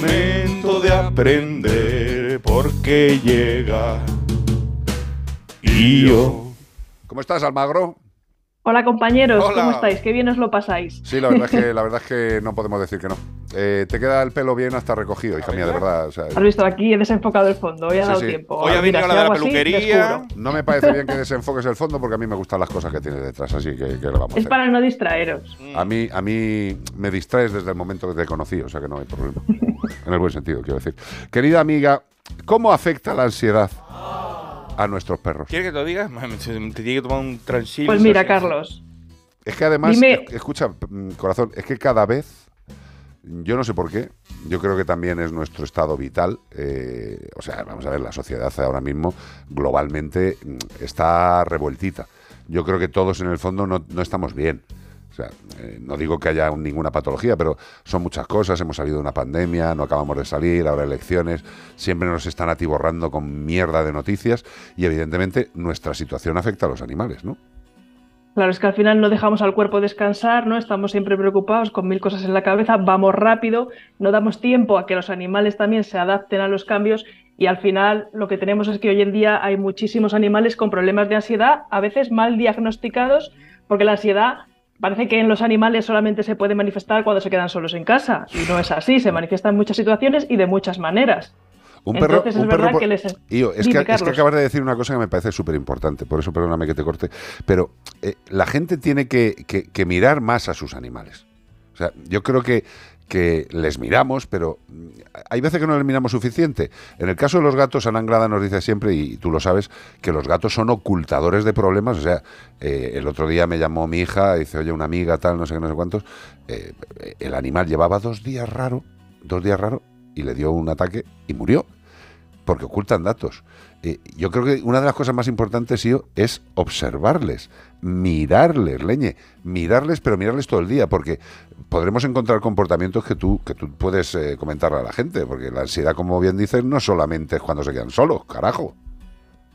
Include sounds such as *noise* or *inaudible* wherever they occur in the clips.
momento de aprender porque llega. Y yo. ¿Cómo estás, Almagro? Hola compañeros, Hola. ¿cómo estáis? Qué bien os lo pasáis. Sí, la verdad es que, *laughs* la verdad es que no podemos decir que no. Eh, te queda el pelo bien hasta recogido, hija mía, de verdad. o sea, Has visto aquí he desenfocado el fondo, hoy ha Sí, dado sí. tiempo. Hoy ha venido la de la así, peluquería. descubro. no me parece bien que desenfoques el fondo porque a mí me gustan las cosas que tienes detrás, así que, que le vamos a Es hacer. para no distraeros. A mí, a mí me distraes desde el momento que te conocí, o sea que no hay problema. *laughs* En el buen sentido, quiero decir. Querida amiga, ¿cómo afecta la ansiedad a nuestros perros? ¿Quieres que te lo diga? Te tiene que tomar un transil. Pues mira, Carlos, Es que además, Dime- escucha, mm, corazón, es que cada vez, yo no sé por qué, yo creo que también es nuestro estado vital. eh, o sea, vamos a ver, la sociedad ahora mismo globalmente mm, está revueltita. Yo creo que todos en el fondo no, estamos bien. O sea, eh, no digo que haya un- ninguna patología, pero son muchas cosas. Hemos salido de una pandemia, no acabamos de salir, ahora elecciones, siempre nos están atiborrando con mierda de noticias y evidentemente nuestra situación afecta a los animales, ¿no? Claro, es que al final no dejamos al cuerpo descansar, ¿no? Estamos siempre preocupados con mil cosas en la cabeza, vamos rápido, no damos tiempo a que los animales también se adapten a los cambios y al final lo que tenemos es que hoy en día hay muchísimos animales con problemas de ansiedad, a veces mal diagnosticados, porque la ansiedad parece que en los animales solamente se puede manifestar cuando se quedan solos en casa y no es así, se manifiesta en muchas situaciones y de muchas maneras. Un perro, es un verdad perro que les... Ío, es, Dime, que, es que acabas de decir una cosa que me parece súper importante, por eso perdóname que te corte, pero eh, la gente tiene que, que- que mirar más a sus animales. O sea, yo creo que, que les miramos, pero mm, hay veces que no les miramos suficiente. En el caso de los gatos, Ana Anglada nos dice siempre, y tú lo sabes, que los gatos son ocultadores de problemas. O sea, eh, el otro día me llamó mi hija, dice, oye, una amiga, tal, no sé qué, no sé cuántos. eh, el animal llevaba dos días raro, dos días raro, y le dio un ataque y murió porque ocultan datos. Eh, yo creo que una de las cosas más importantes, Io, es observarles, mirarles, leñe, mirarles, pero mirarles todo el día, porque podremos encontrar comportamientos que tú, que tú puedes eh, comentarle a la gente, porque la ansiedad, como bien dices, no solamente es cuando se quedan solos, carajo.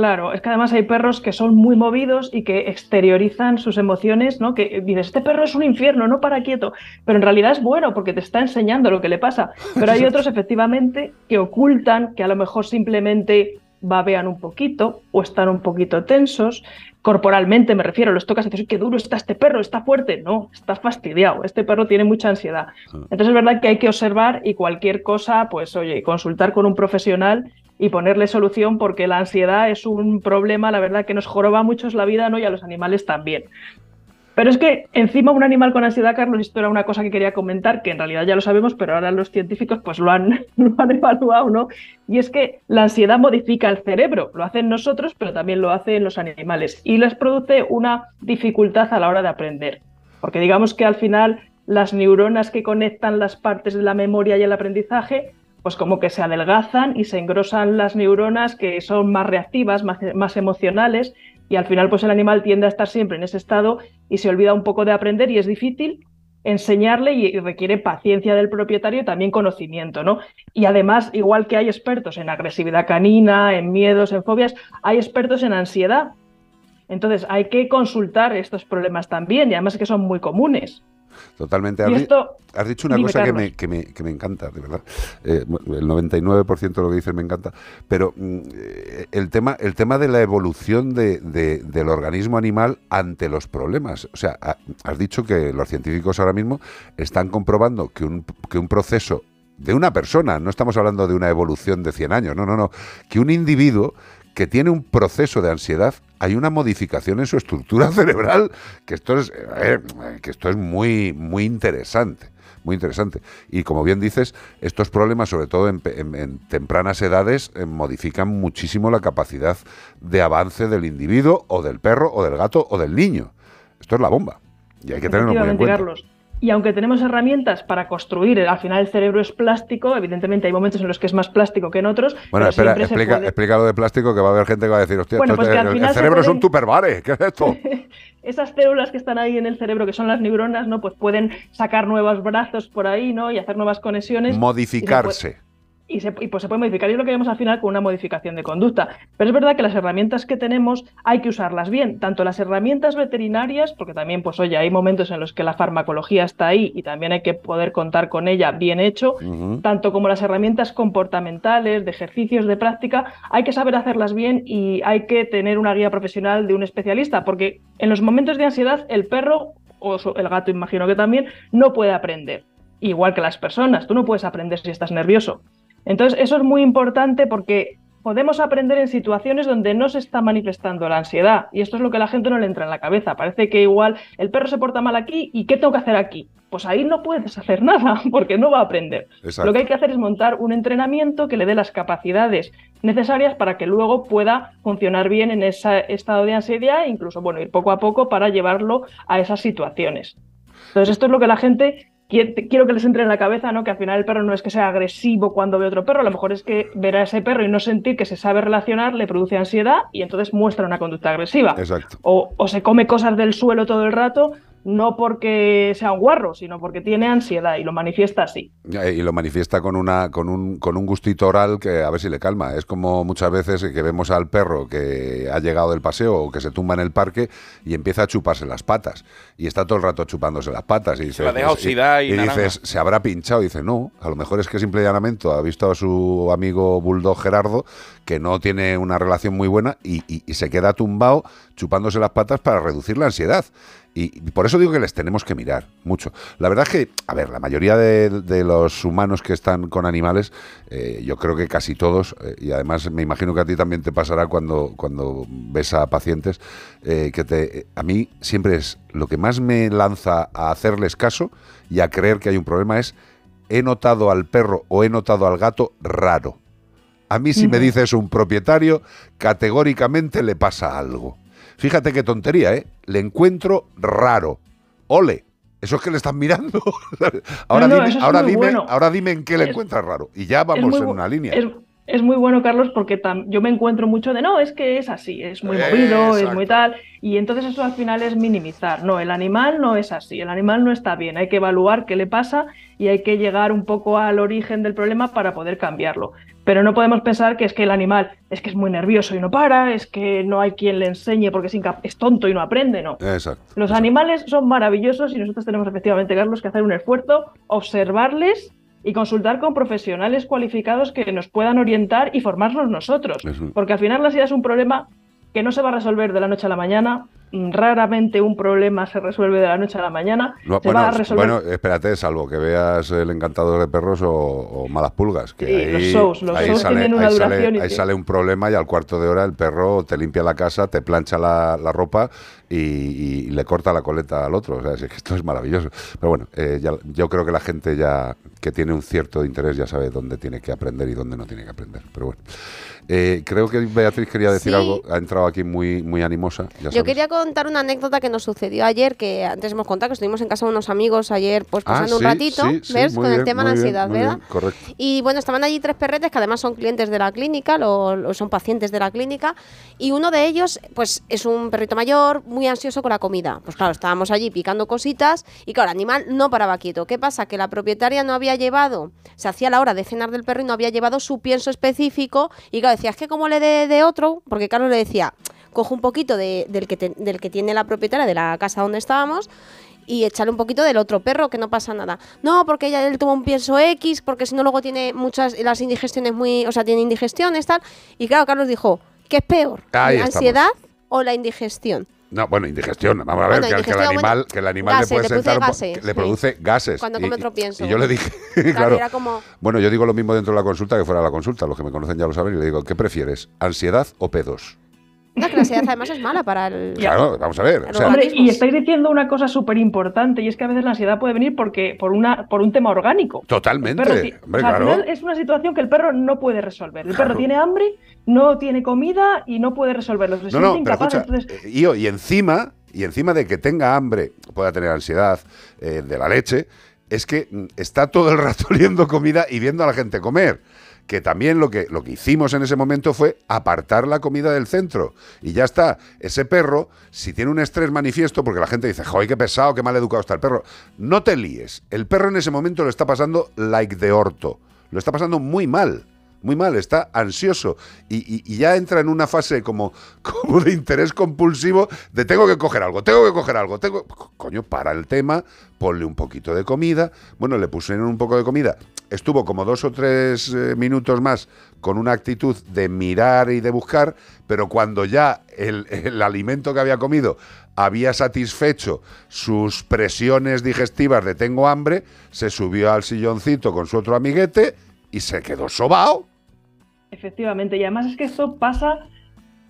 Claro, es que además hay perros que son muy movidos y que exteriorizan sus emociones, ¿no? Que dices, este perro es un infierno, no para quieto, pero en realidad es bueno porque te está enseñando lo que le pasa. Pero hay *laughs* otros efectivamente que ocultan, que a lo mejor simplemente babean un poquito o están un poquito tensos. Corporalmente me refiero, los tocas y dices, "Uy, qué duro está este perro, está fuerte. No, está fastidiado, este perro tiene mucha ansiedad. Entonces es verdad que hay que observar y cualquier cosa, pues oye, consultar con un profesional y ponerle solución porque la ansiedad es un problema, la verdad, que nos joroba mucho la vida, ¿no? Y a los animales también. Pero es que encima un animal con ansiedad, Carlos, esto era una cosa que quería comentar, que en realidad ya lo sabemos, pero ahora los científicos pues lo han, *laughs* lo han evaluado, ¿no? Y es que la ansiedad modifica el cerebro, lo hacen nosotros, pero también lo hacen los animales, y les produce una dificultad a la hora de aprender. Porque digamos que al final las neuronas que conectan las partes de la memoria y el aprendizaje, pues como que se adelgazan y se engrosan las neuronas que son más reactivas, más, emocionales, y al final pues el animal tiende a estar siempre en ese estado y se olvida un poco de aprender y es difícil enseñarle y requiere paciencia del propietario y también conocimiento, ¿no? Y además, igual que hay expertos en agresividad canina, en miedos, en fobias, hay expertos en ansiedad. Entonces hay que consultar estos problemas también y además que son muy comunes. Totalmente. Has, di- esto, has dicho una cosa que me, que, me, que me encanta, de verdad. Eh, el 99% de lo que dices me encanta. Pero mm, eh, el, tema, el tema de la evolución de, de- del organismo animal ante los problemas. O sea, ha- has dicho que los científicos ahora mismo están comprobando que un, que un proceso de una persona, no estamos hablando de una evolución de 100 años, no, no, no, que un individuo que tiene un proceso de ansiedad, hay una modificación en su estructura *laughs* cerebral, que esto es, eh, que esto es muy, muy interesante. Muy interesante. Y como bien dices, estos problemas, sobre todo en, en- en tempranas edades, eh, modifican muchísimo la capacidad de avance del individuo, o del perro, o del gato, o del niño. Esto es la bomba. Y hay que tenerlo muy en cuenta. Carlos. Y aunque tenemos herramientas para construir, al final el cerebro es plástico, evidentemente hay momentos en los que es más plástico que en otros. Bueno, espera, explica, puede- explica lo de plástico que va a haber gente que va a decir, hostia, Bueno, pues el, el cerebro es pueden- un tupperware, ¿qué es esto? *laughs* Esas células que están ahí en el cerebro, que son las neuronas, ¿no? Pues pueden sacar nuevos brazos por ahí, ¿no? Y hacer nuevas conexiones. Modificarse. Y, se, pues se puede modificar. Y es lo que vemos al final con una modificación de conducta. Pero es verdad que las herramientas que tenemos hay que usarlas bien, tanto las herramientas veterinarias, porque también, pues oye, hay momentos en los que la farmacología está ahí y también hay que poder contar con ella bien hecho, tanto como las herramientas comportamentales, de ejercicios, de práctica, hay que saber hacerlas bien y hay que tener una guía profesional de un especialista, porque en los momentos de ansiedad el perro o el gato imagino que también, no puede aprender. Igual que las personas, tú no puedes aprender si estás nervioso. Entonces, eso es muy importante porque podemos aprender en situaciones donde no se está manifestando la ansiedad. Y esto es lo que a la gente no le entra en la cabeza. Parece que igual el perro se porta mal aquí y ¿qué tengo que hacer aquí? Pues ahí no puedes hacer *laughs* nada porque no va a aprender. Lo que hay que hacer es montar un entrenamiento que le dé las capacidades necesarias para que luego pueda funcionar bien en ese estado de ansiedad e incluso, bueno, ir poco a poco para llevarlo a esas situaciones. Entonces, esto es lo que la gente quiero que les entre en la cabeza, ¿no? Que al final el perro no es que sea agresivo cuando ve otro perro, a lo mejor es que ver a ese perro y no sentir que se sabe relacionar le produce ansiedad y entonces muestra una conducta agresiva. Exacto. O, o se come cosas del suelo todo el rato no porque sea un guarro, sino porque tiene ansiedad y lo manifiesta así. Y lo manifiesta con una con un, con un gustito oral que a ver si le calma. Es como muchas veces que vemos al perro que ha llegado del paseo o que se tumba en el parque y empieza a chuparse las patas. Y está todo el rato chupándose las patas. Y, dice, pues, y, dices, se habrá pinchado. Y dice, no, a lo mejor es que simple y llanamente ha visto a su amigo Bulldog Gerardo que no tiene una relación muy buena y, y se queda tumbado chupándose las patas para reducir la ansiedad. Y por eso digo que les tenemos que mirar mucho. La verdad es que, a ver, la mayoría de, los humanos que están con animales, eh, yo creo que casi todos, eh, y además me imagino que a ti también te pasará cuando, cuando ves a pacientes, eh, que te, a mí siempre es lo que más me lanza a hacerles caso y a creer que hay un problema es, he notado al perro o he notado al gato raro. A mí si me dices un propietario, categóricamente le pasa algo. Fíjate qué tontería, ¿eh? Le encuentro raro. Ole, eso es que le están mirando. *laughs* ahora, dime, ahora, dime, ahora dime en qué le encuentras raro. Y ya vamos en una línea. Es, muy bueno, Carlos, porque yo me encuentro mucho de, no, es que es así, es muy movido, es muy tal. Y entonces eso al final es minimizar. No, el animal no es así, el animal no está bien. Hay que evaluar qué le pasa y hay que llegar un poco al origen del problema para poder cambiarlo. Pero no podemos pensar que es que el animal es que es muy nervioso y no para, es que no hay quien le enseñe porque es, tonto y no aprende, no. Los animales son maravillosos y nosotros tenemos efectivamente, Carlos, que hacer un esfuerzo, observarles y consultar con profesionales cualificados que nos puedan orientar y formarnos nosotros. Porque al final la ansiedad es un problema que no se va a resolver de la noche a la mañana, raramente un problema se resuelve de la noche a la mañana. bueno, espérate, salvo que veas El Encantador de Perros o, Malas Pulgas. Que ahí, los shows, los shows sale, tienen una duración. Ahí, sale, un problema y al cuarto de hora el perro te limpia la casa, te plancha la, ropa y, le corta la coleta al otro. O sea, es que esto es maravilloso. Pero bueno, eh, yo creo que la gente ya que tiene un cierto interés ya sabe dónde tiene que aprender y dónde no tiene que aprender. Pero bueno. Eh, creo que Beatriz quería decir algo, ha entrado aquí muy, muy animosa. Yo quería contar una anécdota que nos sucedió ayer, que antes hemos contado que estuvimos en casa de unos amigos ayer, pues ah, pasando un ratito, ¿ves? Con el tema de ansiedad, ¿verdad? correcto. Y bueno, estaban allí tres perretes que además son clientes de la clínica, o son pacientes de la clínica, y uno de ellos, pues es un perrito mayor, muy ansioso con la comida. Pues claro, estábamos allí picando cositas y claro, el animal no paraba quieto. ¿Qué pasa? Que la propietaria no había llevado, se hacía la hora de cenar del perro y no había llevado su pienso específico y claro, decía, es que como le dé de, otro, porque Carlos le decía, coge un poquito del, que del que tiene la propietaria de la casa donde estábamos y echarle un poquito del otro perro, que no pasa nada. No, porque ella él toma un pienso X, porque si no luego tiene muchas, las indigestiones muy, o sea, tiene indigestiones, tal. Y claro, Carlos dijo, ¿qué es peor? ¿La ansiedad o la indigestión? No, bueno, indigestión. Vamos a ver, que, el animal, que el animal le puede sentar gases, le produce gases. Cuando come otro pienso. Y yo le dije, *laughs* claro, bueno, yo digo lo mismo dentro de la consulta que fuera de la consulta. Los que me conocen ya lo saben y le digo, ¿qué prefieres? ¿Ansiedad o pedos? La ansiedad además es mala para el. Claro, vamos a ver. y estáis diciendo una cosa súper importante, y es que a veces la ansiedad puede venir porque por una por un tema orgánico. Totalmente. es una situación que el perro no puede resolver. El perro tiene hambre, no tiene comida y no puede resolverlo. no, no, eh, y, encima, y encima de que tenga hambre, pueda tener ansiedad eh, de la leche, es que mm, está todo el rato *laughs* oliendo comida y viendo a la gente comer que también lo que, lo que hicimos en ese momento fue apartar la comida del centro. Y ya está. Ese perro, si tiene un estrés manifiesto, porque la gente dice, joder, qué pesado, qué mal educado está el perro, no te líes. El perro en ese momento lo está pasando like de orto. lo está pasando muy mal. Muy mal, está ansioso y, ya entra en una fase como, *laughs* como de interés compulsivo de tengo que coger algo, tengo que coger algo, tengo... Coño, para el tema, ponle un poquito de comida. Bueno, le pusieron un poco de comida. Estuvo como dos o tres eh, minutos más con una actitud de mirar y de buscar, pero cuando ya el, *laughs* el alimento que había comido había satisfecho sus presiones digestivas de tengo hambre, se subió al silloncito con su otro amiguete y se quedó sobao. Efectivamente, y además es que esto pasa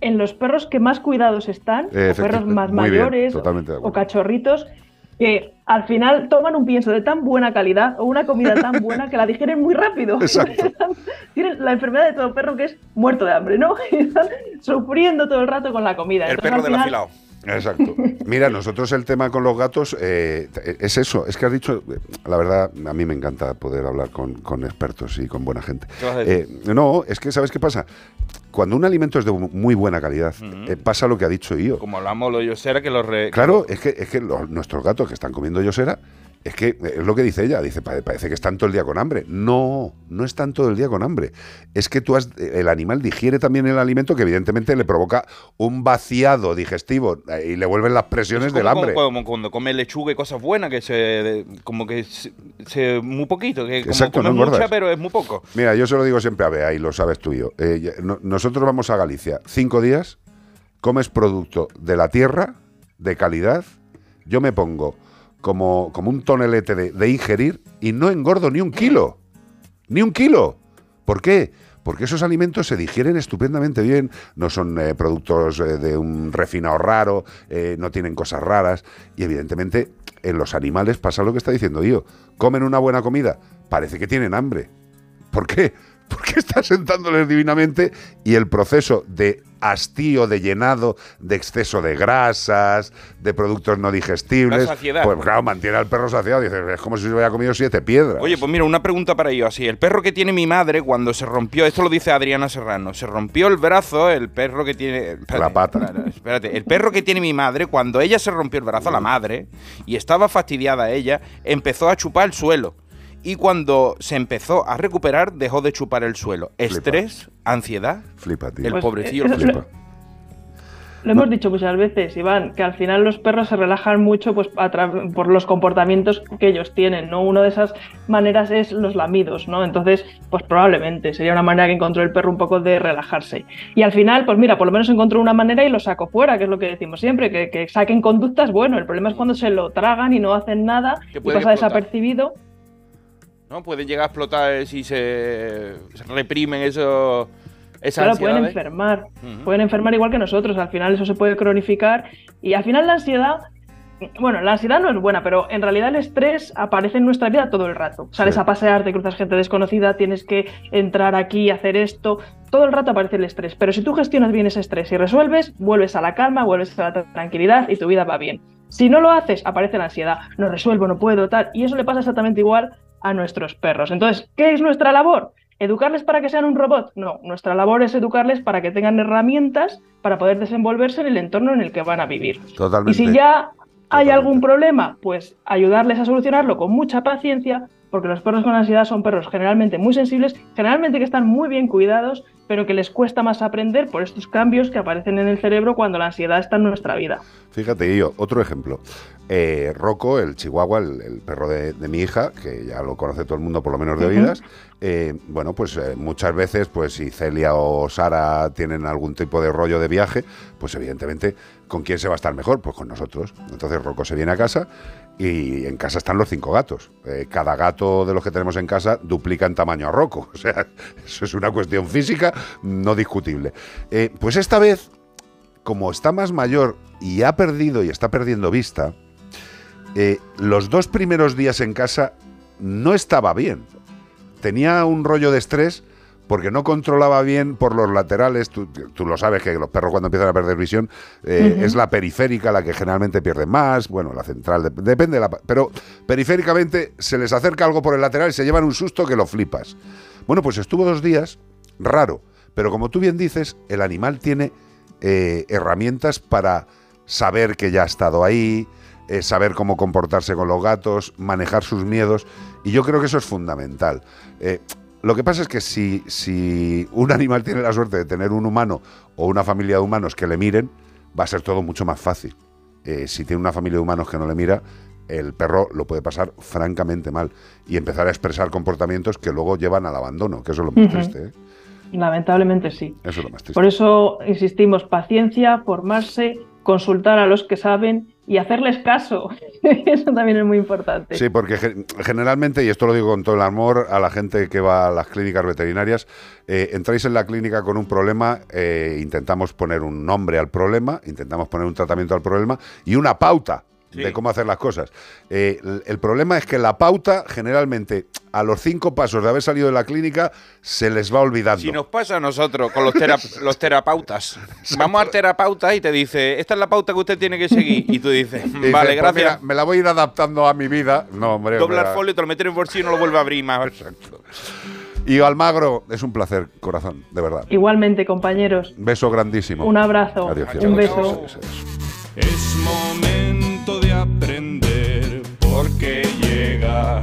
en los perros que más cuidados están, o perros más bien, mayores, de o cachorritos, que al final toman un pienso de tan buena calidad o una comida tan *laughs* buena que la digieren muy rápido. *laughs* Tienen la enfermedad de todo perro que es muerto de hambre, ¿no? Y *laughs* están sufriendo todo el rato con la comida. El Entonces, perro del afilado. Exacto. Mira, nosotros el tema con los gatos eh, es eso. Es que has dicho, la verdad, a mí me encanta poder hablar con, con expertos y con buena gente. ¿Qué vas a decir? Eh, no, es que, ¿sabes qué pasa? Cuando un alimento es de muy buena calidad, eh, pasa lo que ha dicho Io. Como hablamos lo yo será que los re- Claro, es que, es que los- nuestros gatos que están comiendo yosera, es que eh, es lo que dice ella, dice, "Pa- parece que están todo el día con hambre. No, no están todo el día con hambre. Es que tú has, el animal digiere también el alimento que evidentemente le provoca un vaciado digestivo eh, y le vuelven las presiones Es del hambre. Como, cuando come lechuga y cosas buenas, que se. como que se, se- muy poquito. Que como Exacto, come no engordas. mucha, pero es muy poco. Mira, yo se lo digo siempre a Bea y lo sabes tú y yo. Eh, no- nosotros vamos a Galicia cinco días, comes producto de la tierra, de calidad. Yo me pongo como, como un tonelete de, de ingerir y no engordo ni un kilo. Ni un kilo. ¿Por qué? Porque esos alimentos se digieren estupendamente bien, no son eh, productos eh, de un refinado raro, eh, no tienen cosas raras y evidentemente en los animales pasa lo que está diciendo yo. Comen una buena comida, parece que tienen hambre. ¿Por qué? Porque está sentándoles divinamente y el proceso de hastío, de llenado, de exceso de grasas, de productos no digestibles, La saciedad. pues claro, mantiene al perro saciado. Dices, es como si se hubiera comido siete piedras. Oye, pues mira, una pregunta para ellos así. El perro que tiene mi madre cuando se rompió, esto lo dice Adriana Serrano, se rompió el brazo, el perro que tiene... espérate, La pata. *laughs* espérate, Espérate, el perro que tiene mi madre, cuando ella se rompió el brazo, la madre, y estaba fastidiada ella, empezó a chupar el suelo. Y cuando se empezó a recuperar, dejó de chupar el suelo. Estrés, ansiedad, Flipa, tío. el Pues, pobrecillo. eh, Flipa. Lo hemos dicho muchas veces, Iván, que al final los perros se relajan mucho pues, por los comportamientos que ellos tienen, ¿no? Una de esas maneras es los lamidos, ¿no? Entonces, pues probablemente sería una manera que encontró el perro un poco de relajarse. Y al final, pues mira, por lo menos encontró una manera y lo sacó fuera, que es lo que decimos siempre, que, que saquen conductas, bueno, el problema es cuando se lo tragan y no hacen nada Que y pasa explotar. desapercibido. ¿No? Puede llegar a explotar si se, se reprimen eso, esas Claro, pueden enfermar. Pueden enfermar igual que nosotros. Al final eso se puede cronificar. Y al final la ansiedad. Bueno, la ansiedad no es buena, pero en realidad el estrés aparece en nuestra vida todo el rato. Sales Sí. a pasear, te cruzas gente desconocida, tienes que entrar aquí, hacer esto. Todo el rato aparece el estrés. Pero si tú gestionas bien ese estrés y resuelves, vuelves a la calma, vuelves a la tra- tranquilidad y tu vida va bien. Si no lo haces, aparece la ansiedad. No resuelvo, no puedo, tal. Y eso le pasa exactamente igual a nuestros perros. Entonces, ¿qué es nuestra labor? ¿Educarles para que sean un robot? No, nuestra labor es educarles para que tengan herramientas para poder desenvolverse en el entorno en el que van a vivir. Y Totalmente. si ya hay Totalmente. algún problema, pues ayudarles a solucionarlo con mucha paciencia, porque los perros con ansiedad son perros generalmente muy sensibles, generalmente que están muy bien cuidados, pero que les cuesta más aprender por estos cambios que aparecen en el cerebro cuando la ansiedad está en nuestra vida. Fíjate, yo, otro ejemplo. Eh, Rocco, el chihuahua, el, el perro de, de mi hija, que ya lo conoce todo el mundo por lo menos de oídas, eh, bueno, pues eh, muchas veces, pues si Celia o Sara tienen algún tipo de rollo de viaje, pues evidentemente, ¿con quién se va a estar mejor? Pues con nosotros. Entonces Rocco se viene a casa y en casa están los cinco gatos. Eh, cada gato de los que tenemos en casa duplica en tamaño a Rocco. *laughs* O sea, eso es una cuestión física no discutible. Eh, pues esta vez como está más mayor y ha perdido y está perdiendo vista, eh, los dos primeros días en casa no estaba bien. Tenía un rollo de estrés porque no controlaba bien por los laterales. Tú, tú lo sabes que los perros cuando empiezan a perder visión eh, es la periférica la que generalmente pierde más. Bueno, la central, dep- depende de la... Pero periféricamente se les acerca algo por el lateral y se llevan un susto que lo flipas. Bueno, pues estuvo dos días, raro. Pero como tú bien dices, el animal tiene eh, herramientas para saber que ya ha estado ahí, eh, saber cómo comportarse con los gatos, manejar sus miedos, y yo creo que eso es fundamental. Eh, Lo que pasa es que si, si un animal tiene la suerte de tener un humano o una familia de humanos que le miren, va a ser todo mucho más fácil. Eh, si tiene una familia de humanos que no le mira, el perro lo puede pasar francamente mal y empezar a expresar comportamientos que luego llevan al abandono, que eso es lo más triste. ¿eh? Lamentablemente sí. Eso es lo más triste. Por eso insistimos, paciencia, formarse, consultar a los que saben y hacerles caso. *laughs* Eso también es muy importante. Sí, porque ge- generalmente, y esto lo digo con todo el amor a la gente que va a las clínicas veterinarias, eh, entráis en la clínica con un problema, eh, intentamos poner un nombre al problema, intentamos poner un tratamiento al problema y una pauta Sí. de cómo hacer las cosas. Eh, el, el problema es que la pauta, generalmente, a los cinco pasos de haber salido de la clínica, se les va olvidando. Si nos pasa a nosotros con los, tera- *laughs* los terapeutas, vamos al terapeuta y te dice, esta es la pauta que usted tiene que seguir. Y tú dices, *laughs* Y vale, "Pues gracias. mira, me la voy a ir adaptando a mi vida. No, hombre. Dobla el hombre, folio, te lo metes en el bolsillo y no lo vuelve a abrir más. Exacto. Y Almagro, es un placer, corazón, de verdad. Igualmente, compañeros, Beso grandísimo. un abrazo, Adiós. un Adiós. beso. Adiós, adiós. De aprender porque llega